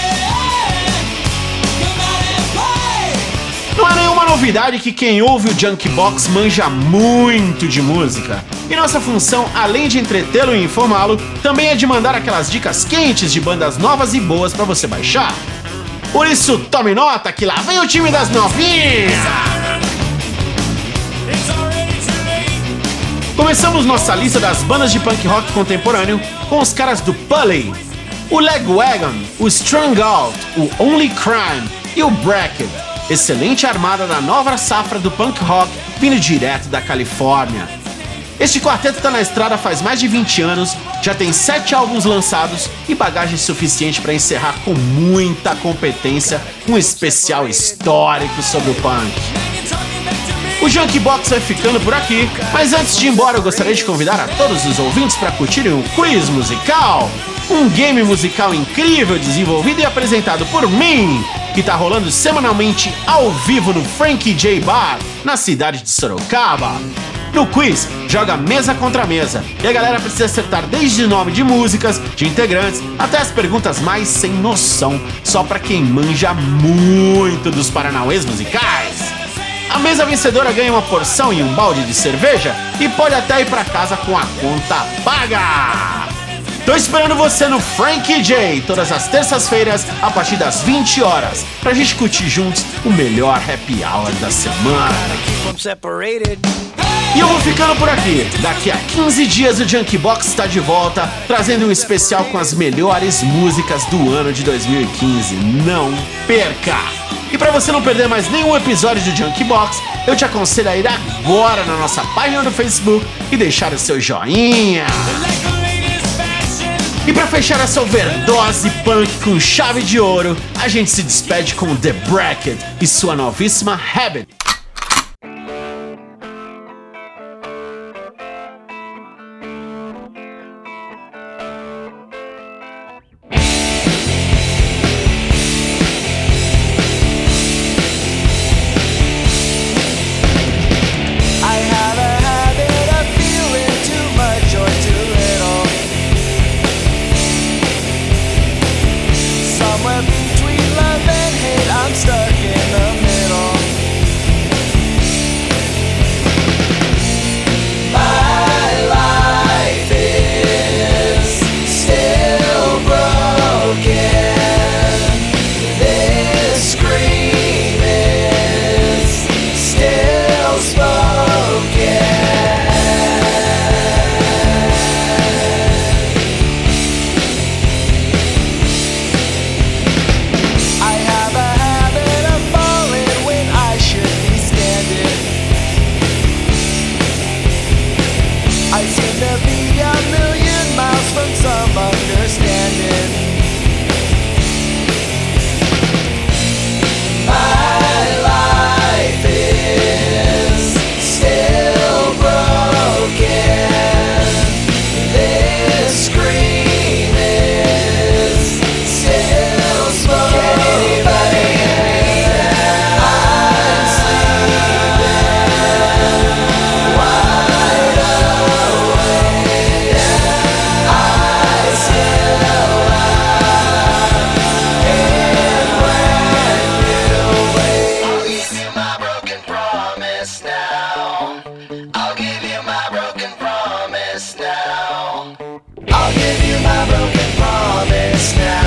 Não é nenhuma novidade que quem ouve o Junk Box manja muito de música. E nossa função, além de entretê-lo e informá-lo, também é de mandar aquelas dicas quentes de bandas novas e boas pra você baixar. Por isso, tome nota que lá vem o time das novinhas! Começamos nossa lista das bandas de punk rock contemporâneo com os caras do Pulley, o Legwagon, o Strung Out, o Only Crime e o Bracket, excelente armada da nova safra do punk rock vindo direto da Califórnia. Este quarteto está na estrada faz mais de 20 anos, já tem 7 álbuns lançados e bagagem suficiente para encerrar com muita competência um especial histórico sobre o punk. O Junk Box vai ficando por aqui, mas antes de ir embora eu gostaria de convidar a todos os ouvintes para curtirem o Quiz Musical, um game musical incrível desenvolvido e apresentado por mim, que tá rolando semanalmente ao vivo no Frankie J Bar, na cidade de Sorocaba. No quiz, joga mesa contra mesa e a galera precisa acertar desde o nome de músicas, de integrantes, até as perguntas mais sem noção, só pra quem manja muito dos paranauês musicais. A mesa vencedora ganha uma porção e um balde de cerveja e pode até ir pra casa com a conta paga. Tô esperando você no Frankie J todas as terças-feiras a partir das 20 horas pra gente curtir juntos o melhor happy hour da semana. E eu vou ficando por aqui. Daqui a 15 dias o Junk Box está de volta, trazendo um especial com as melhores músicas do ano de 2015. Não perca! E para você não perder mais nenhum episódio do Junk Box, eu te aconselho a ir agora na nossa página do Facebook e deixar o seu joinha. E para fechar essa overdose punk com chave de ouro, a gente se despede com The Bracket e sua novíssima Habit. I'll give you my broken promise now. I'll give you my broken promise now.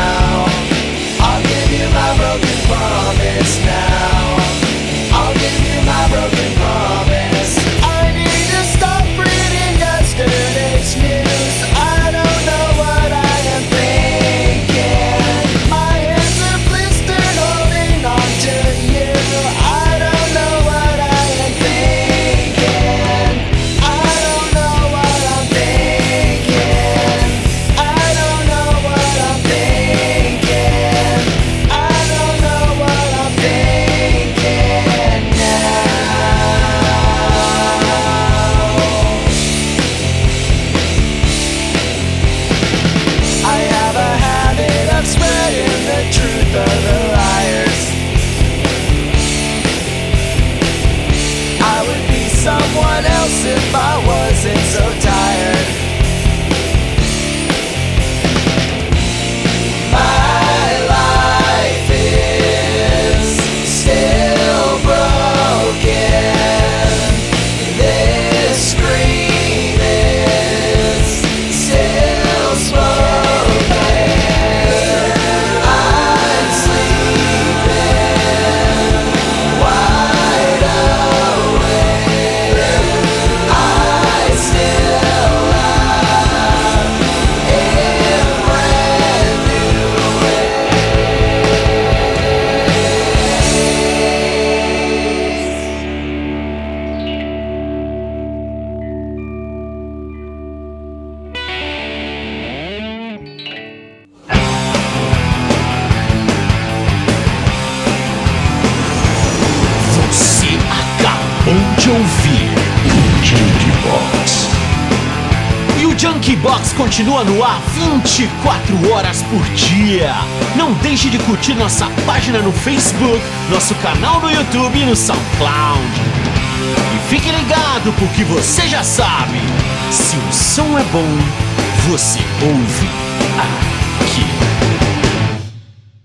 Continua no ar 24 horas por dia. Não deixe de curtir nossa página no Facebook, nosso canal no YouTube e no SoundCloud. E fique ligado, porque você já sabe: se o som é bom, você ouve aqui.